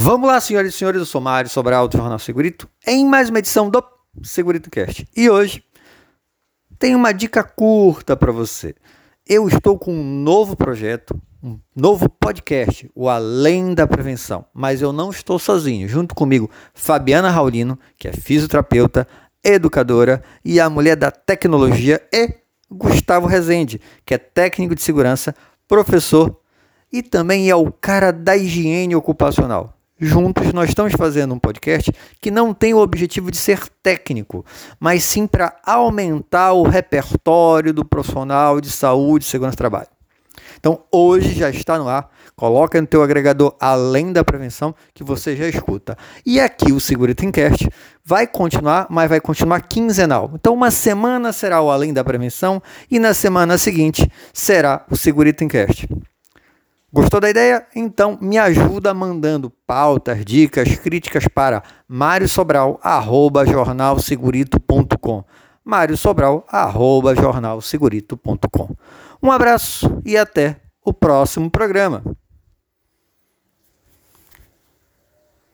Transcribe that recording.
Vamos lá, senhoras e senhores, eu sou Mário Sobral do Jornal Segurito, em mais uma edição do Segurito Cast. E hoje tem uma dica curta para você. Eu estou com um novo projeto, um novo podcast, o Além da Prevenção, mas eu não estou sozinho. Junto comigo, Fabiana Raulino, que é fisioterapeuta, educadora e a mulher da tecnologia, e Gustavo Rezende, que é técnico de segurança, professor e também é o cara da higiene ocupacional juntos nós estamos fazendo um podcast que não tem o objetivo de ser técnico, mas sim para aumentar o repertório do profissional de saúde e segurança do trabalho. Então, hoje já está no ar. Coloca no teu agregador além da prevenção que você já escuta. E aqui o Segurito Encast vai continuar, mas vai continuar quinzenal. Então, uma semana será o Além da Prevenção e na semana seguinte será o Segurito Encast. Gostou da ideia? Então me ajuda mandando pautas, dicas, críticas para mariosobral@jornalsegurito.com. mariosobral@jornalsegurito.com. Um abraço e até o próximo programa.